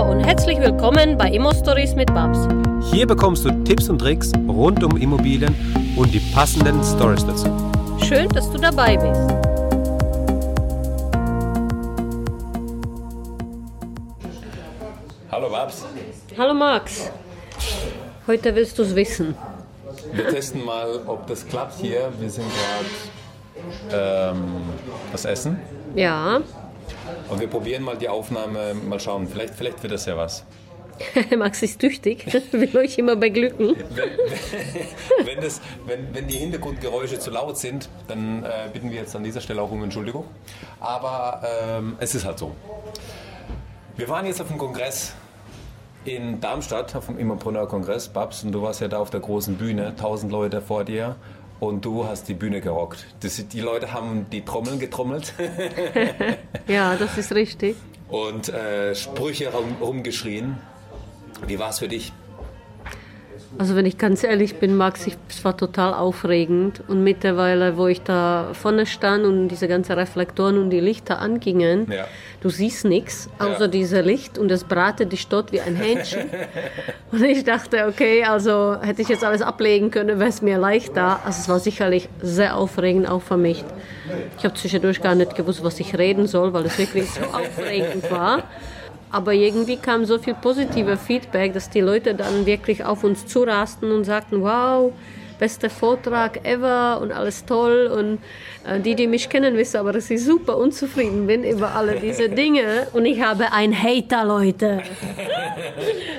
Hallo und herzlich willkommen bei Immo Stories mit Babs. Hier bekommst du Tipps und Tricks rund um Immobilien und die passenden Stories dazu. Schön, dass du dabei bist. Hallo Babs. Hallo Max. Heute willst du es wissen. Wir testen mal, ob das klappt hier. Wir sind gerade ähm, was essen Ja, und wir probieren mal die Aufnahme, mal schauen. Vielleicht, vielleicht wird das ja was. Max ist tüchtig, will euch immer beglücken. Wenn, wenn, das, wenn, wenn die Hintergrundgeräusche zu laut sind, dann äh, bitten wir jetzt an dieser Stelle auch um Entschuldigung. Aber ähm, es ist halt so. Wir waren jetzt auf dem Kongress in Darmstadt, auf dem Immopreneur-Kongress, Babs, und du warst ja da auf der großen Bühne, tausend Leute vor dir. Und du hast die Bühne gerockt. Das, die Leute haben die Trommeln getrommelt Ja, das ist richtig. und äh, Sprüche rum, rumgeschrien. Wie war es für dich? Also wenn ich ganz ehrlich bin, Max, ich, es war total aufregend. Und mittlerweile, wo ich da vorne stand und diese ganzen Reflektoren und die Lichter angingen, Ja. du siehst nichts, außer Ja. diese Licht und es bratet dich dort wie ein Hähnchen. und ich dachte, okay, also hätte ich jetzt alles ablegen können, wäre es mir leichter. Also es war sicherlich sehr aufregend, auch für mich. Ich habe zwischendurch gar nicht gewusst, was ich reden soll, weil es wirklich so aufregend war. Aber irgendwie kam so viel positive Feedback, dass die Leute dann wirklich auf uns zurasten und sagten, wow, bester Vortrag ever und alles toll. Und äh, die, die mich kennen, wissen aber, dass ich super unzufrieden bin über alle diese Dinge. Und ich habe ein Hater, Leute.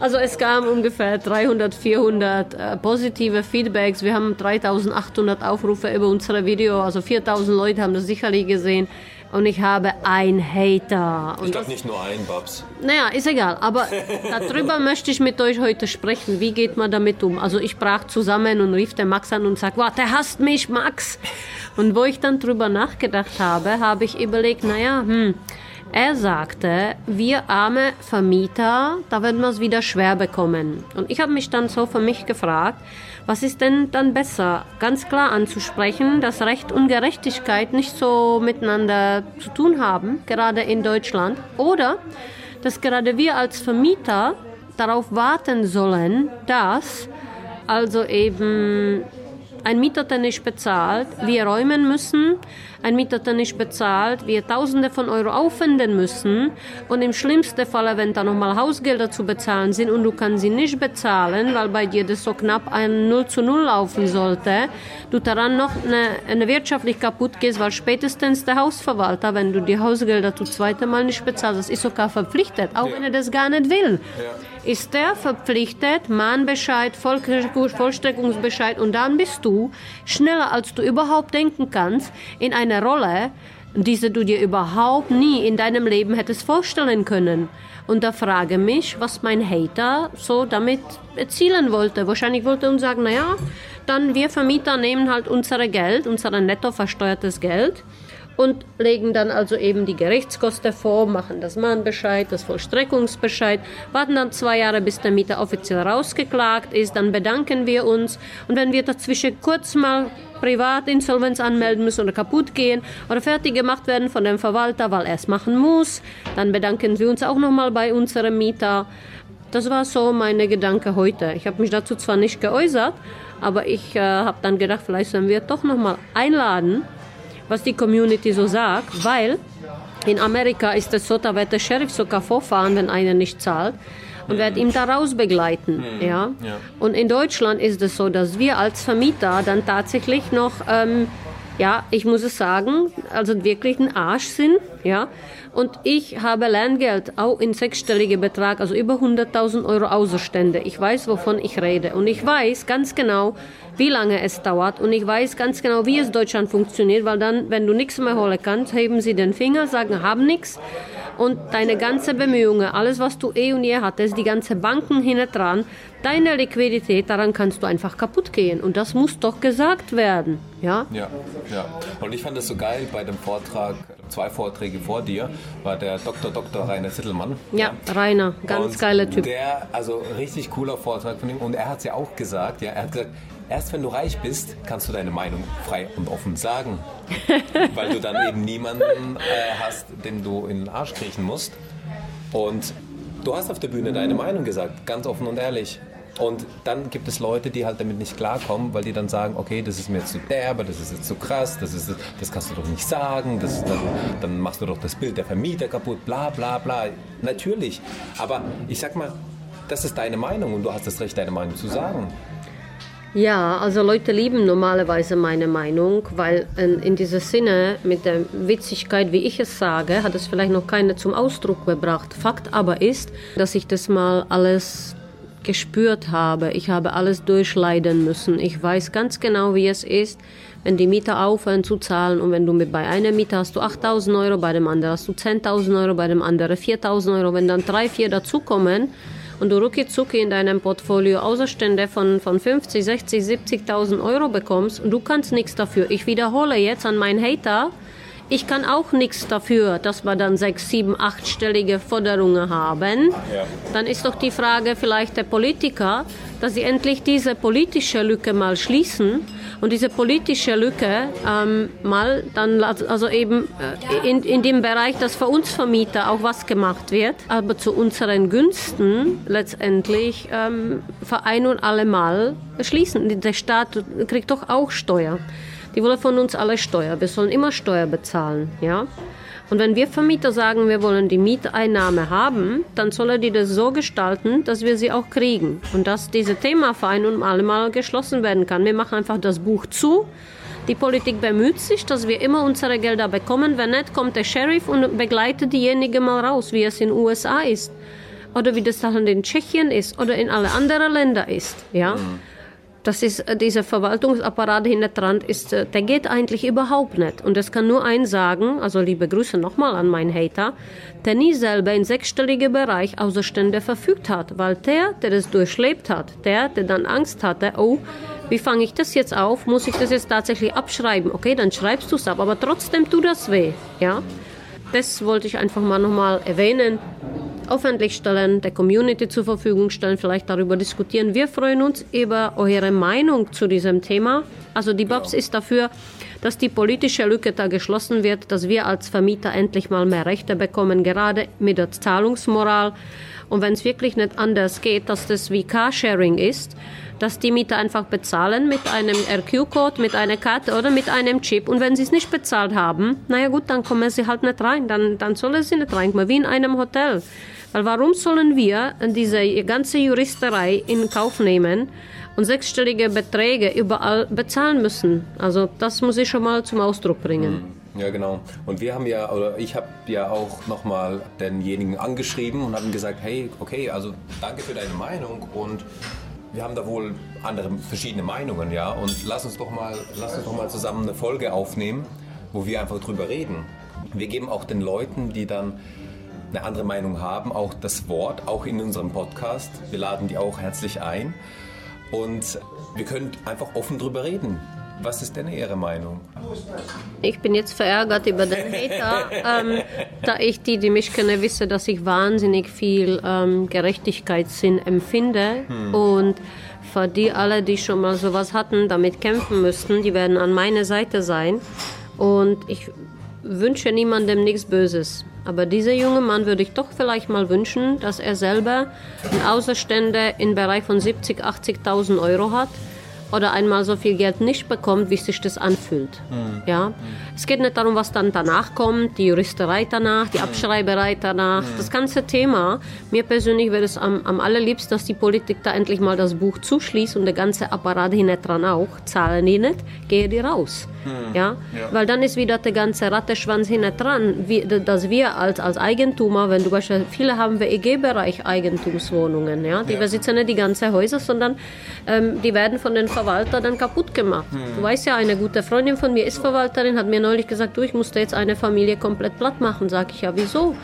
Also es kam ungefähr 300, 400 äh, positive Feedbacks. Wir haben 3800 Aufrufe über unsere Video, also 4000 Leute haben das sicherlich gesehen. Und ich habe ein Hater. Und Ich glaube nicht nur ein, Babs. naja, ist egal. Aber darüber möchte ich mit euch heute sprechen. Wie geht man damit um? Also ich brach zusammen und rief den Max an und sagte, wow, der hasst mich, Max. Und wo ich dann drüber nachgedacht habe, habe ich überlegt, naja, hm, er sagte, wir arme Vermieter, da werden wir es wieder schwer bekommen. Und ich habe mich dann so für mich gefragt, was ist denn dann besser? Ganz klar anzusprechen, dass Recht und Gerechtigkeit nicht so miteinander zu tun haben, gerade in Deutschland. Oder dass gerade wir als Vermieter darauf warten sollen, dass also eben ein Mieter, der nicht bezahlt, wir räumen müssen, ein Mieter, der nicht bezahlt, wir Tausende von Euro aufwenden müssen. Und im schlimmsten Fall, wenn da nochmal Hausgelder zu bezahlen sind und du kannst sie nicht bezahlen, weil bei dir das so knapp ein 0 zu 0 laufen sollte, du daran noch eine, eine wirtschaftlich kaputt gehst, weil spätestens der Hausverwalter, wenn du die Hausgelder zum zweiten Mal nicht bezahlst, das ist sogar verpflichtet, auch wenn er das gar nicht will. Ist der verpflichtet, Mahnbescheid, Vollstreck- Vollstreckungsbescheid und dann bist du schneller als du überhaupt denken kannst in eine Rolle, diese du dir überhaupt nie in deinem Leben hättest vorstellen können. Und da frage mich, was mein Hater so damit erzielen wollte. Wahrscheinlich wollte er uns sagen, naja, dann wir Vermieter nehmen halt unser Geld, unser netto versteuertes Geld und legen dann also eben die Gerichtskosten vor, machen das Mahnbescheid, das Vollstreckungsbescheid, warten dann zwei Jahre, bis der Mieter offiziell rausgeklagt ist, dann bedanken wir uns und wenn wir dazwischen kurz mal Privatinsolvenz anmelden müssen oder kaputt gehen oder fertig gemacht werden von dem Verwalter, weil er es machen muss, dann bedanken wir uns auch nochmal bei unserem Mieter. Das war so meine Gedanke heute. Ich habe mich dazu zwar nicht geäußert, aber ich äh, habe dann gedacht, vielleicht sollen wir doch nochmal einladen, was die Community so sagt, weil in Amerika ist es so, da wird der Sheriff sogar vorfahren, wenn einer nicht zahlt und wird ihm da raus begleiten. Ja? Ja. Und in Deutschland ist es so, dass wir als Vermieter dann tatsächlich noch, ähm, ja, ich muss es sagen, also wirklich ein Arsch sind. Ja? Und ich habe Lerngeld auch in sechsstelliger Betrag, also über 100.000 Euro Außerstände. Ich weiß, wovon ich rede. Und ich weiß ganz genau, wie lange es dauert. Und ich weiß ganz genau, wie es Deutschland funktioniert, weil dann, wenn du nichts mehr holen kannst, heben sie den Finger, sagen, haben nichts. Und deine ganze Bemühungen, alles, was du eh und je hattest, die ganze Banken hinten dran, deine Liquidität, daran kannst du einfach kaputt gehen. Und das muss doch gesagt werden. Ja? Ja, ja. Und ich fand das so geil bei dem Vortrag, zwei Vorträge vor dir, war der Dr. Dr. Rainer Zittelmann. Ja, Rainer, ganz Und geiler Typ. Der, also richtig cooler Vortrag von ihm. Und er hat es ja auch gesagt, ja, er hat gesagt, erst wenn du reich bist, kannst du deine Meinung frei und offen sagen. Weil du dann eben niemanden äh, hast, dem du in den Arsch kriechen musst. Und du hast auf der Bühne deine Meinung gesagt, ganz offen und ehrlich. Und dann gibt es Leute, die halt damit nicht klarkommen, weil die dann sagen, okay, das ist mir zu derbe, das ist jetzt zu krass, das, ist, das kannst du doch nicht sagen, das, dann, dann machst du doch das Bild der Vermieter kaputt, bla bla bla. Natürlich, aber ich sag mal, das ist deine Meinung und du hast das Recht, deine Meinung zu sagen. Ja, also Leute lieben normalerweise meine Meinung, weil in, in diesem Sinne mit der Witzigkeit, wie ich es sage, hat es vielleicht noch keine zum Ausdruck gebracht. Fakt aber ist, dass ich das mal alles gespürt habe. Ich habe alles durchleiden müssen. Ich weiß ganz genau, wie es ist, wenn die Mieter aufhören zu zahlen und wenn du mit bei einer Mieter hast du 8.000 Euro, bei dem anderen hast du 10.000 Euro, bei dem anderen 4.000 Euro. Wenn dann drei, vier dazukommen, und du rucki zucki in deinem Portfolio Außerstände von, von 50, 60, 70.000 Euro bekommst und du kannst nichts dafür. Ich wiederhole jetzt an meinen Hater, ich kann auch nichts dafür, dass wir dann sechs, sieben, achtstellige Forderungen haben. Ja. Dann ist doch die Frage vielleicht der Politiker, dass sie endlich diese politische Lücke mal schließen und diese politische Lücke ähm, mal dann, also eben äh, in, in dem Bereich, dass für uns Vermieter auch was gemacht wird, aber zu unseren Günsten letztendlich ähm, für ein und alle Mal schließen. Der Staat kriegt doch auch Steuer. Die wollen von uns alle Steuer. Wir sollen immer Steuer bezahlen, ja. Und wenn wir Vermieter sagen, wir wollen die Mieteinnahme haben, dann soll die das so gestalten, dass wir sie auch kriegen. Und dass diese Thema für ein und alle Mal geschlossen werden kann. Wir machen einfach das Buch zu. Die Politik bemüht sich, dass wir immer unsere Gelder bekommen. Wenn nicht, kommt der Sheriff und begleitet diejenigen mal raus, wie es in den USA ist. Oder wie das dann in Tschechien ist oder in alle anderen Ländern ist. Ja? Mhm. Das ist, äh, dieser Verwaltungsapparat hinter dran ist, äh, der geht eigentlich überhaupt nicht. Und es kann nur eins sagen, also liebe Grüße nochmal an meinen Hater, der nie selber in sechsstelligen Bereich Außerstände verfügt hat. Weil der, der das durchlebt hat, der, der dann Angst hatte, oh, wie fange ich das jetzt auf? Muss ich das jetzt tatsächlich abschreiben? Okay, dann schreibst du es ab, aber trotzdem tut das weh, ja? Das wollte ich einfach mal nochmal erwähnen öffentlich stellen, der Community zur Verfügung stellen, vielleicht darüber diskutieren. Wir freuen uns über eure Meinung zu diesem Thema. Also die BABS ist dafür, dass die politische Lücke da geschlossen wird, dass wir als Vermieter endlich mal mehr Rechte bekommen, gerade mit der Zahlungsmoral. Und wenn es wirklich nicht anders geht, dass das wie Carsharing ist, dass die Mieter einfach bezahlen mit einem RQ-Code, mit einer Karte oder mit einem Chip. Und wenn sie es nicht bezahlt haben, naja gut, dann kommen sie halt nicht rein. Dann, dann sollen sie nicht reinkommen, wie in einem Hotel. Weil warum sollen wir diese ganze Juristerei in Kauf nehmen und sechsstellige Beträge überall bezahlen müssen? Also das muss ich schon mal zum Ausdruck bringen. Hm, ja, genau. Und wir haben ja, oder ich habe ja auch nochmal denjenigen angeschrieben und haben gesagt, hey, okay, also danke für deine Meinung und wir haben da wohl andere verschiedene Meinungen, ja. Und lass uns doch mal, lass uns doch mal zusammen eine Folge aufnehmen, wo wir einfach drüber reden. Wir geben auch den Leuten, die dann eine andere Meinung haben, auch das Wort, auch in unserem Podcast. Wir laden die auch herzlich ein und wir können einfach offen drüber reden. Was ist denn Ihre Meinung? Ich bin jetzt verärgert über den Hater, ähm, da ich die, die mich kennen, wisse, dass ich wahnsinnig viel ähm, Gerechtigkeitssinn empfinde hm. und für die alle, die schon mal sowas hatten, damit kämpfen müssten, die werden an meiner Seite sein und ich wünsche niemandem nichts Böses. Aber dieser junge Mann würde ich doch vielleicht mal wünschen, dass er selber Außerstände im Bereich von 70.000, 80.000 Euro hat oder einmal so viel Geld nicht bekommt, wie sich das anfühlt. Mhm. Ja? Mhm. Es geht nicht darum, was dann danach kommt, die Juristerei danach, die hm. Abschreiberei danach, mhm. das ganze Thema. Mir persönlich wäre es am, am allerliebsten, dass die Politik da endlich mal das Buch zuschließt und der ganze Apparat hinten dran auch. Zahlen die nicht, gehe die raus. Hm. Ja? ja? Weil dann ist wieder der ganze Ratteschwanz hinten dran, wie, dass wir als, als Eigentümer, wenn du beispielsweise, viele haben wir EG-Bereich Eigentumswohnungen, ja? die ja. besitzen nicht die ganzen Häuser, sondern ähm, die werden von den Verwaltern dann kaputt gemacht. Hm. Du weißt ja, eine gute Freundin von mir ist Verwalterin, hat mir neulich gesagt, du, ich musste jetzt eine Familie komplett platt machen. Sag ich, ja, wieso?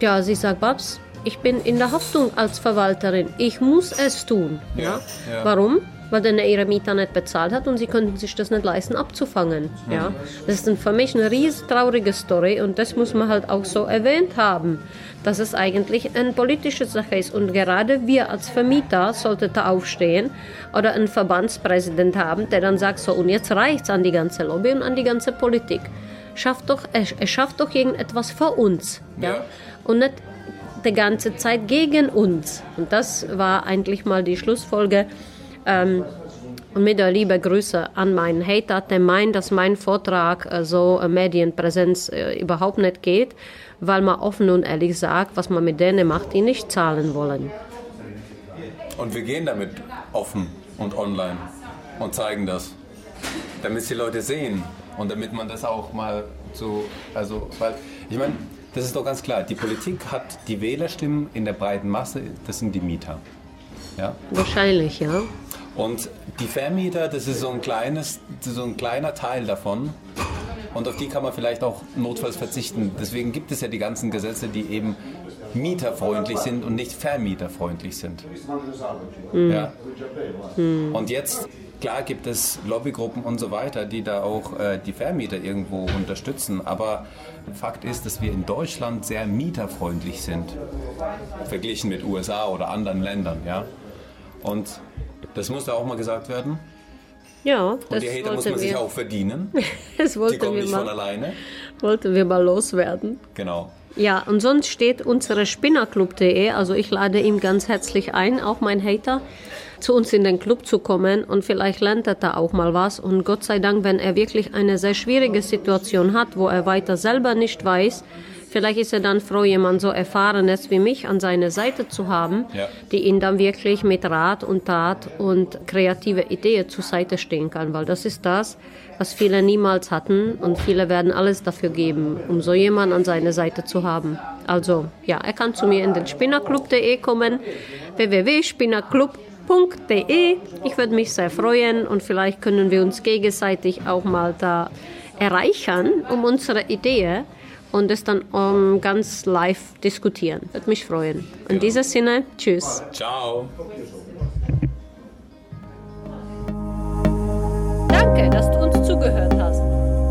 Ja, sie sagt, Babs, ich bin in der Haftung als Verwalterin. Ich muss es tun. Ja, ja. Warum? Weil dann ihre Mieter nicht bezahlt hat und sie konnten sich das nicht leisten abzufangen. Ja? Das ist für mich eine riesig traurige Story und das muss man halt auch so erwähnt haben, dass es eigentlich eine politische Sache ist und gerade wir als Vermieter sollten da aufstehen oder einen Verbandspräsident haben, der dann sagt so und jetzt reicht's an die ganze Lobby und an die ganze Politik. Schafft doch, er, er schafft doch irgendetwas für uns. Ja? ja. Und nicht die ganze Zeit gegen uns. Und das war eigentlich mal die Schlussfolge. Ähm, und mit der liebe Grüße an meinen Hater, der meint, dass mein Vortrag äh, so äh, Medienpräsenz äh, überhaupt nicht geht, weil man offen und ehrlich sagt, was man mit denen macht, die nicht zahlen wollen. Und wir gehen damit offen und online und zeigen das, damit die Leute sehen und damit man das auch mal so, also, weil, ich meine, das ist doch ganz klar, die Politik hat die Wählerstimmen in der breiten Masse, das sind die Mieter. Ja? Wahrscheinlich, ja. Und die Vermieter, das ist so ein kleines, so ein kleiner Teil davon. Und auf die kann man vielleicht auch notfalls verzichten. Deswegen gibt es ja die ganzen Gesetze, die eben mieterfreundlich sind und nicht vermieterfreundlich sind. Mhm. Ja? Mhm. Und jetzt, klar gibt es Lobbygruppen und so weiter, die da auch äh, die Vermieter irgendwo unterstützen. Aber Fakt ist, dass wir in Deutschland sehr mieterfreundlich sind, verglichen mit USA oder anderen Ländern. Ja? Und das muss da auch mal gesagt werden. Ja, Und das die Hater muss man wir. sich auch verdienen. das wollten die kommen wir nicht mal, von alleine. Wollten wir mal loswerden. Genau. Ja, und sonst steht unsere Spinnerclub.de, also ich lade ihm ganz herzlich ein, auch mein Hater, zu uns in den Club zu kommen und vielleicht lernt er da auch mal was. Und Gott sei Dank, wenn er wirklich eine sehr schwierige Situation hat, wo er weiter selber nicht weiß, Vielleicht ist er dann froh, jemand so Erfahrenes wie mich an seiner Seite zu haben, ja. die ihn dann wirklich mit Rat und Tat und kreative Ideen zur Seite stehen kann, weil das ist das, was viele niemals hatten und viele werden alles dafür geben, um so jemanden an seiner Seite zu haben. Also ja, er kann zu mir in den spinnerclub.de kommen, www.spinnerclub.de. Ich würde mich sehr freuen und vielleicht können wir uns gegenseitig auch mal da erreichen, um unsere Idee und es dann um, ähm, ganz live diskutieren. Würde mich freuen. In ja. diesem Sinne, tschüss. Ciao. Danke, dass du uns zugehört hast.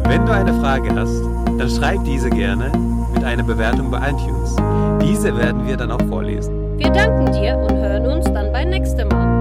Wenn du eine Frage hast, dann schreib diese gerne mit einer Bewertung bei iTunes. Diese werden wir dann auch vorlesen. Wir danken dir und hören uns dann beim nächsten Mal.